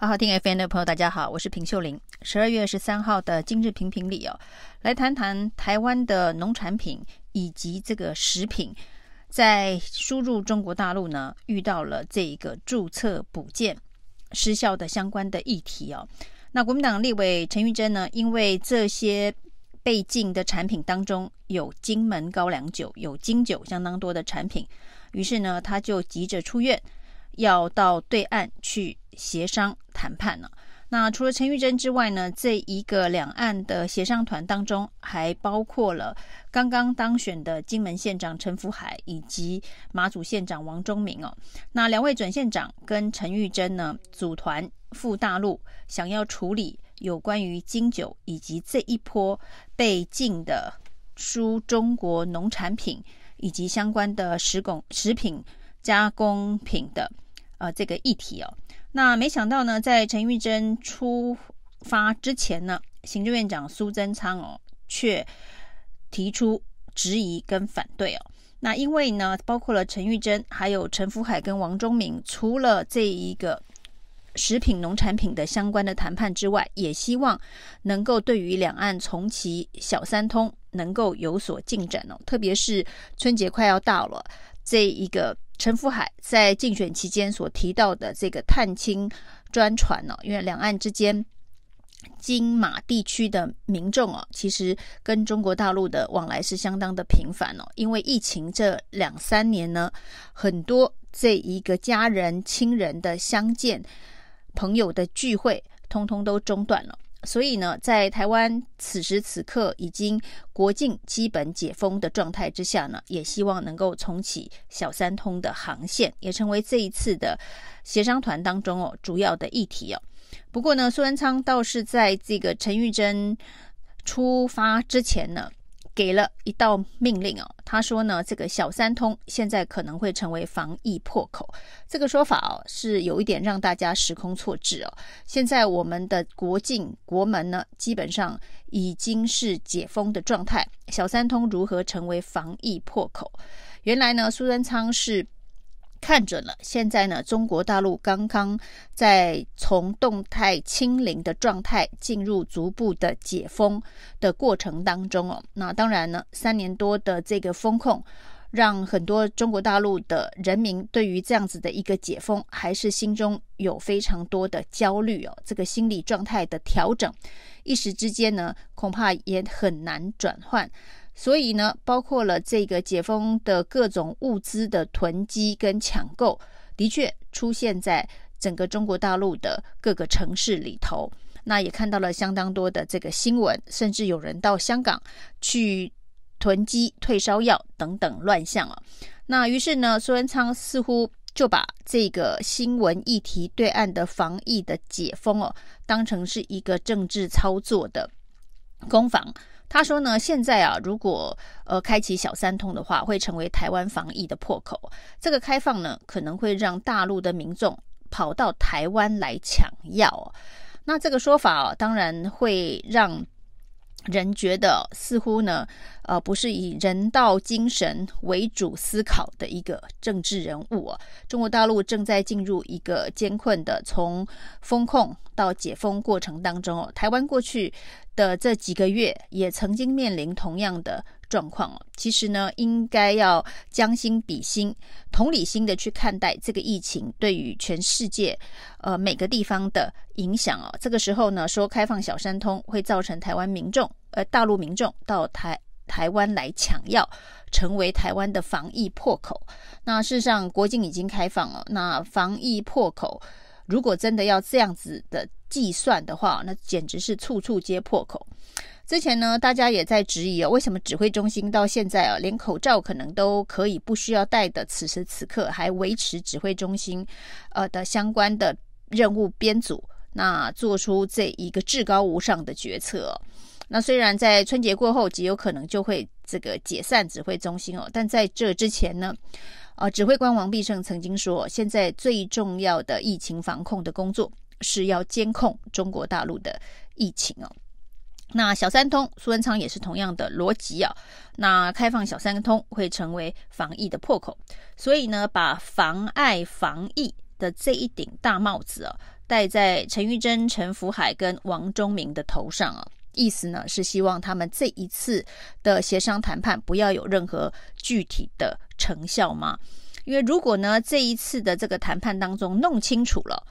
好好听 FM 的朋友，大家好，我是平秀玲。十二月十三号的今日评评里哦，来谈谈台湾的农产品以及这个食品在输入中国大陆呢，遇到了这一个注册补件失效的相关的议题哦。那国民党立委陈玉珍呢，因为这些被禁的产品当中有金门高粱酒、有金酒相当多的产品，于是呢，他就急着出院。要到对岸去协商谈判了。那除了陈玉珍之外呢，这一个两岸的协商团当中，还包括了刚刚当选的金门县长陈福海以及马祖县长王忠明哦。那两位准县长跟陈玉珍呢，组团赴大陆，想要处理有关于金九以及这一波被禁的输中国农产品以及相关的食工食品加工品的。呃，这个议题哦，那没想到呢，在陈玉珍出发之前呢，行政院长苏贞昌哦，却提出质疑跟反对哦。那因为呢，包括了陈玉珍，还有陈福海跟王忠明，除了这一个食品农产品的相关的谈判之外，也希望能够对于两岸重启小三通能够有所进展哦。特别是春节快要到了，这一个。陈福海在竞选期间所提到的这个探亲专船呢，因为两岸之间金马地区的民众哦，其实跟中国大陆的往来是相当的频繁哦。因为疫情这两三年呢，很多这一个家人亲人的相见、朋友的聚会，通通都中断了。所以呢，在台湾此时此刻已经国境基本解封的状态之下呢，也希望能够重启小三通的航线，也成为这一次的协商团当中哦主要的议题哦。不过呢，苏贞昌倒是在这个陈玉珍出发之前呢。给了一道命令哦，他说呢，这个小三通现在可能会成为防疫破口。这个说法哦，是有一点让大家时空错置哦。现在我们的国境国门呢，基本上已经是解封的状态，小三通如何成为防疫破口？原来呢，苏贞昌是。看准了，现在呢，中国大陆刚刚在从动态清零的状态进入逐步的解封的过程当中哦。那当然呢，三年多的这个封控，让很多中国大陆的人民对于这样子的一个解封，还是心中有非常多的焦虑哦。这个心理状态的调整，一时之间呢，恐怕也很难转换。所以呢，包括了这个解封的各种物资的囤积跟抢购，的确出现在整个中国大陆的各个城市里头。那也看到了相当多的这个新闻，甚至有人到香港去囤积退烧药等等乱象啊。那于是呢，苏贞昌似乎就把这个新闻议题对岸的防疫的解封哦，当成是一个政治操作的攻防。他说呢，现在啊，如果呃开启小三通的话，会成为台湾防疫的破口。这个开放呢，可能会让大陆的民众跑到台湾来抢药。那这个说法啊，当然会让人觉得似乎呢，呃，不是以人道精神为主思考的一个政治人物啊。中国大陆正在进入一个艰困的从封控到解封过程当中。台湾过去的这几个月也曾经面临同样的状况哦。其实呢，应该要将心比心、同理心的去看待这个疫情对于全世界呃每个地方的影响哦。这个时候呢，说开放小三通会造成台湾民众呃大陆民众到台台湾来抢药，成为台湾的防疫破口。那事实上，国境已经开放了，那防疫破口。如果真的要这样子的计算的话，那简直是处处皆破口。之前呢，大家也在质疑啊、哦，为什么指挥中心到现在啊，连口罩可能都可以不需要戴的，此时此刻还维持指挥中心呃的相关的任务编组，那做出这一个至高无上的决策、哦。那虽然在春节过后极有可能就会这个解散指挥中心哦，但在这之前呢？啊，指挥官王必胜曾经说，现在最重要的疫情防控的工作是要监控中国大陆的疫情哦。那小三通，苏文昌也是同样的逻辑啊。那开放小三通会成为防疫的破口，所以呢，把妨碍防疫的这一顶大帽子啊，戴在陈玉珍、陈福海跟王忠明的头上啊。意思呢是希望他们这一次的协商谈判不要有任何具体的成效吗？因为如果呢这一次的这个谈判当中弄清楚了，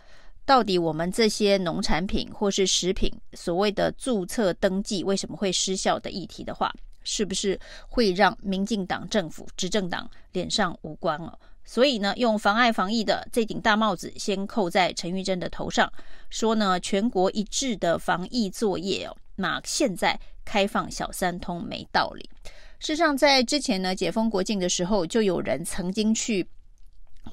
到底我们这些农产品或是食品所谓的注册登记为什么会失效的议题的话，是不是会让民进党政府执政党脸上无光了？所以呢，用妨碍防疫的这顶大帽子先扣在陈玉珍的头上，说呢全国一致的防疫作业哦。那现在开放小三通没道理。事实上，在之前呢，解封国境的时候，就有人曾经去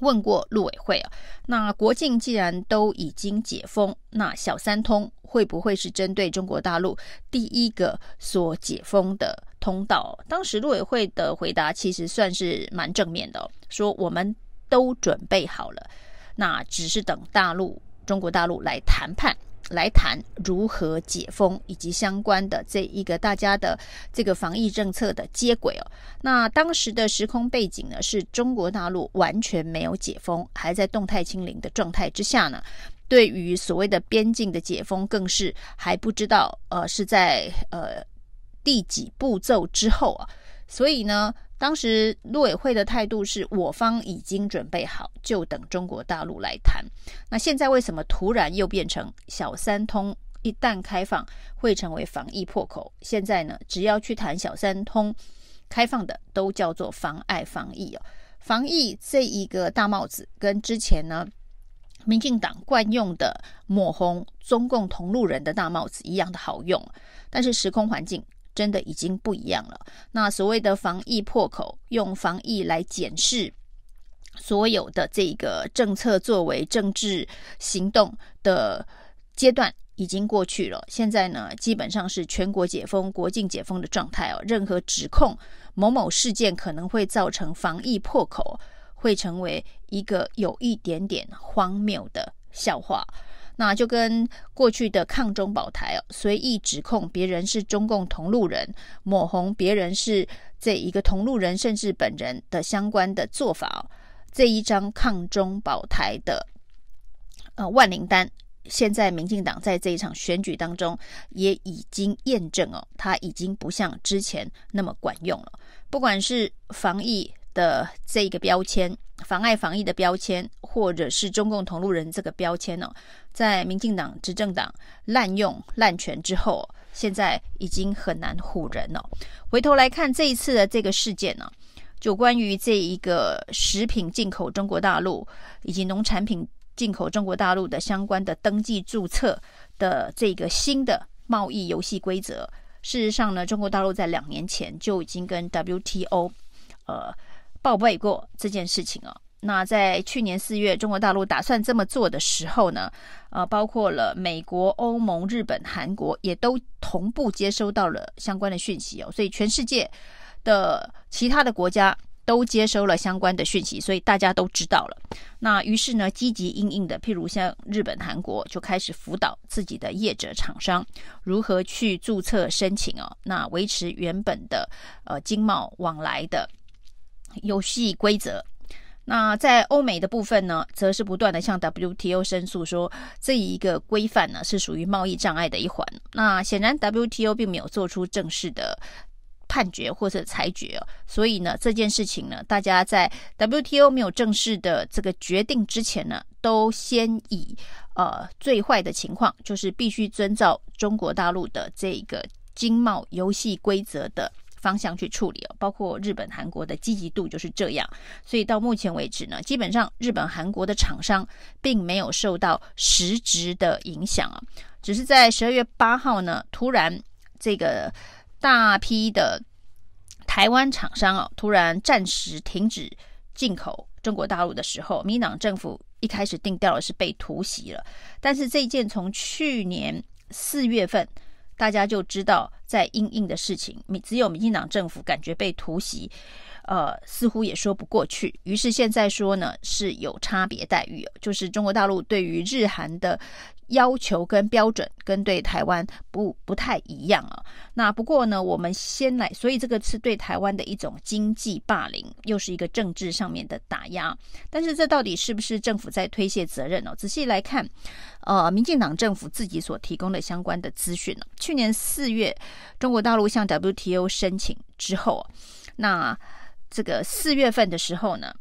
问过陆委会啊。那国境既然都已经解封，那小三通会不会是针对中国大陆第一个所解封的通道？当时陆委会的回答其实算是蛮正面的，说我们都准备好了，那只是等大陆中国大陆来谈判。来谈如何解封以及相关的这一个大家的这个防疫政策的接轨哦。那当时的时空背景呢，是中国大陆完全没有解封，还在动态清零的状态之下呢。对于所谓的边境的解封，更是还不知道呃是在呃第几步骤之后啊。所以呢。当时陆委会的态度是我方已经准备好，就等中国大陆来谈。那现在为什么突然又变成小三通一旦开放会成为防疫破口？现在呢，只要去谈小三通开放的，都叫做妨碍防疫哦。防疫这一个大帽子跟之前呢，民进党惯用的抹红中共同路人的大帽子一样的好用，但是时空环境。真的已经不一样了。那所谓的防疫破口，用防疫来检视所有的这个政策作为、政治行动的阶段已经过去了。现在呢，基本上是全国解封、国境解封的状态哦。任何指控某某事件可能会造成防疫破口，会成为一个有一点点荒谬的笑话。那就跟过去的抗中保台哦，随意指控别人是中共同路人，抹红别人是这一个同路人，甚至本人的相关的做法哦，这一张抗中保台的呃万灵丹，现在民进党在这一场选举当中也已经验证哦，它已经不像之前那么管用了，不管是防疫的这个标签。妨碍防疫的标签，或者是中共同路人这个标签呢，在民进党执政党滥用滥权之后，现在已经很难唬人了。回头来看这一次的这个事件呢，就关于这一个食品进口中国大陆以及农产品进口中国大陆的相关的登记注册的这个新的贸易游戏规则，事实上呢，中国大陆在两年前就已经跟 WTO 呃。报备过这件事情哦。那在去年四月，中国大陆打算这么做的时候呢，呃，包括了美国、欧盟、日本、韩国也都同步接收到了相关的讯息哦。所以全世界的其他的国家都接收了相关的讯息，所以大家都知道了。那于是呢，积极应应的，譬如像日本、韩国就开始辅导自己的业者厂商如何去注册申请哦，那维持原本的呃经贸往来的。游戏规则，那在欧美的部分呢，则是不断的向 WTO 申诉说，这一个规范呢是属于贸易障碍的一环。那显然 WTO 并没有做出正式的判决或者裁决，所以呢，这件事情呢，大家在 WTO 没有正式的这个决定之前呢，都先以呃最坏的情况，就是必须遵照中国大陆的这个经贸游戏规则的。方向去处理哦，包括日本、韩国的积极度就是这样，所以到目前为止呢，基本上日本、韩国的厂商并没有受到实质的影响啊，只是在十二月八号呢，突然这个大批的台湾厂商哦，突然暂时停止进口中国大陆的时候，民党政府一开始定调的是被突袭了，但是这件从去年四月份。大家就知道，在因应的事情，只有民进党政府感觉被突袭，呃，似乎也说不过去。于是现在说呢，是有差别待遇，就是中国大陆对于日韩的要求跟标准跟对台湾不不太一样啊。那不过呢，我们先来，所以这个是对台湾的一种经济霸凌，又是一个政治上面的打压。但是这到底是不是政府在推卸责任呢？仔细来看，呃，民进党政府自己所提供的相关的资讯呢，去年四月中国大陆向 WTO 申请之后，那这个四月份的时候呢，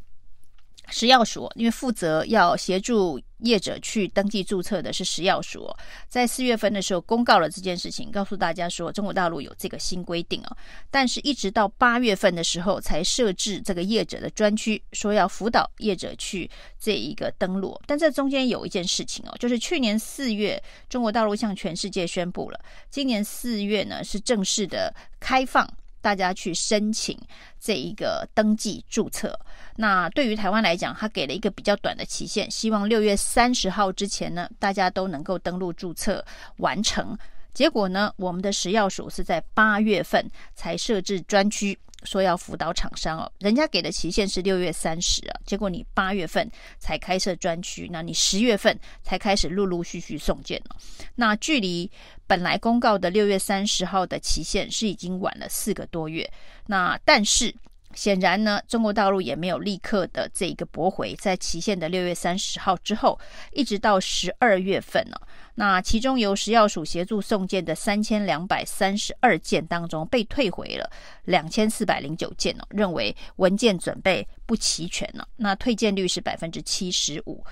食药署，因为负责要协助业者去登记注册的是食药署，在四月份的时候公告了这件事情，告诉大家说中国大陆有这个新规定哦，但是一直到八月份的时候才设置这个业者的专区，说要辅导业者去这一个登录。但这中间有一件事情哦，就是去年四月中国大陆向全世界宣布了，今年四月呢是正式的开放。大家去申请这一个登记注册。那对于台湾来讲，他给了一个比较短的期限，希望六月三十号之前呢，大家都能够登录注册完成。结果呢，我们的食药署是在八月份才设置专区。说要辅导厂商哦，人家给的期限是六月三十啊，结果你八月份才开设专区，那你十月份才开始陆陆续续送件了。那距离本来公告的六月三十号的期限是已经晚了四个多月。那但是。显然呢，中国大陆也没有立刻的这一个驳回，在期限的六月三十号之后，一直到十二月份呢，那其中由食药署协助送件的三千两百三十二件当中，被退回了两千四百零九件哦，认为文件准备不齐全了，那退件率是百分之七十五。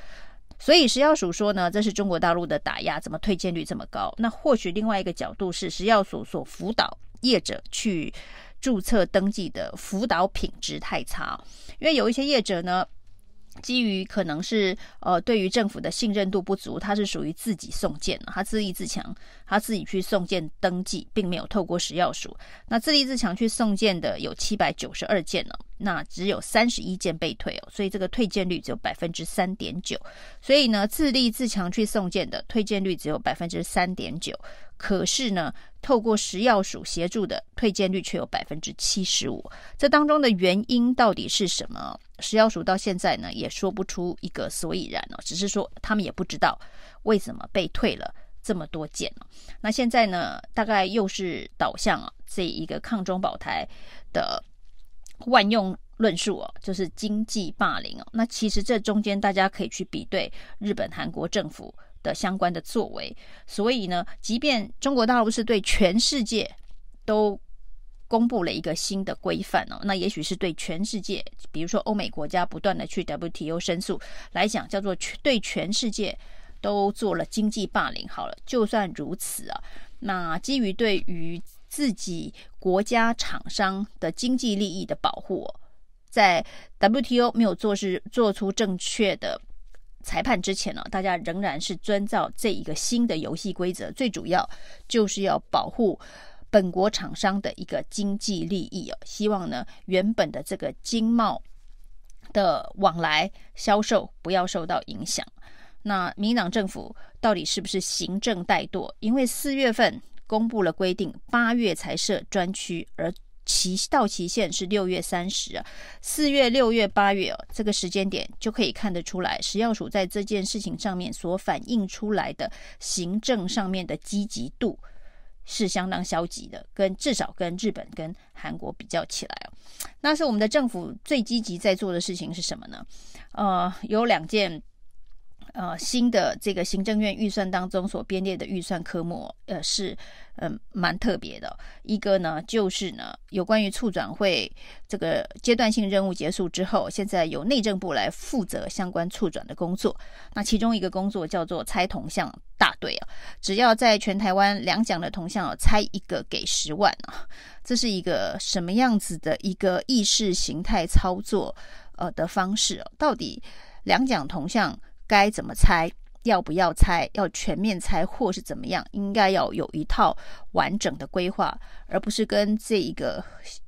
所以食药署说呢，这是中国大陆的打压，怎么退件率这么高？那或许另外一个角度是食药署所辅导业者去。注册登记的辅导品质太差，因为有一些业者呢，基于可能是呃对于政府的信任度不足，他是属于自己送件，他自立自强，他自己去送件登记，并没有透过食药署。那自立自强去送件的有七百九十二件呢，那只有三十一件被退哦，所以这个退件率只有百分之三点九。所以呢，自立自强去送件的退件率只有百分之三点九。可是呢，透过食药署协助的退件率却有百分之七十五，这当中的原因到底是什么？食药署到现在呢也说不出一个所以然哦，只是说他们也不知道为什么被退了这么多件。那现在呢，大概又是导向啊这一个抗中保台的万用论述哦，就是经济霸凌哦。那其实这中间大家可以去比对日本、韩国政府。的相关的作为，所以呢，即便中国大陆是对全世界都公布了一个新的规范哦，那也许是对全世界，比如说欧美国家不断的去 WTO 申诉来讲，叫做对全世界都做了经济霸凌。好了，就算如此啊，那基于对于自己国家厂商的经济利益的保护，在 WTO 没有做是做出正确的。裁判之前呢，大家仍然是遵照这一个新的游戏规则，最主要就是要保护本国厂商的一个经济利益哦。希望呢，原本的这个经贸的往来销售不要受到影响。那民党政府到底是不是行政怠惰？因为四月份公布了规定，八月才设专区，而期到期限是六月三十啊，四月、六月、八月哦，这个时间点就可以看得出来，食药署在这件事情上面所反映出来的行政上面的积极度是相当消极的，跟至少跟日本跟韩国比较起来哦，那是我们的政府最积极在做的事情是什么呢？呃，有两件。呃，新的这个行政院预算当中所编列的预算科目，呃，是嗯蛮特别的。一个呢，就是呢，有关于促转会这个阶段性任务结束之后，现在由内政部来负责相关促转的工作。那其中一个工作叫做拆铜像大队啊，只要在全台湾两奖的铜像拆一个给十万啊，这是一个什么样子的一个意识形态操作呃的方式哦？到底两奖铜像？该怎么拆？要不要拆？要全面拆，或是怎么样？应该要有一套完整的规划，而不是跟这一个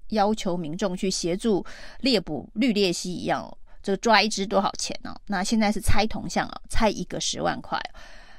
要求民众去协助猎捕绿鬣蜥一样。这个抓一只多少钱呢？那现在是拆铜像啊，拆一个十万块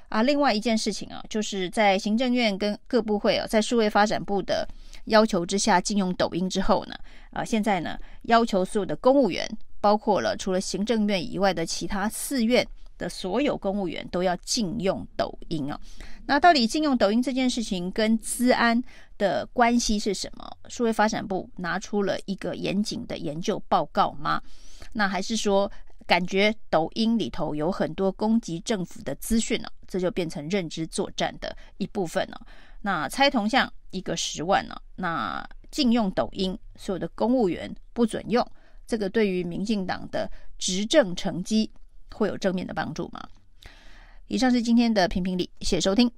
啊。另外一件事情啊，就是在行政院跟各部会啊，在数位发展部的要求之下，禁用抖音之后呢，啊，现在呢，要求所有的公务员，包括了除了行政院以外的其他四院。的所有公务员都要禁用抖音啊。那到底禁用抖音这件事情跟资安的关系是什么？数位发展部拿出了一个严谨的研究报告吗？那还是说感觉抖音里头有很多攻击政府的资讯呢？这就变成认知作战的一部分了。那猜铜像一个十万呢？那禁用抖音，所有的公务员不准用，这个对于民进党的执政成绩会有正面的帮助吗？以上是今天的评评理，谢谢收听。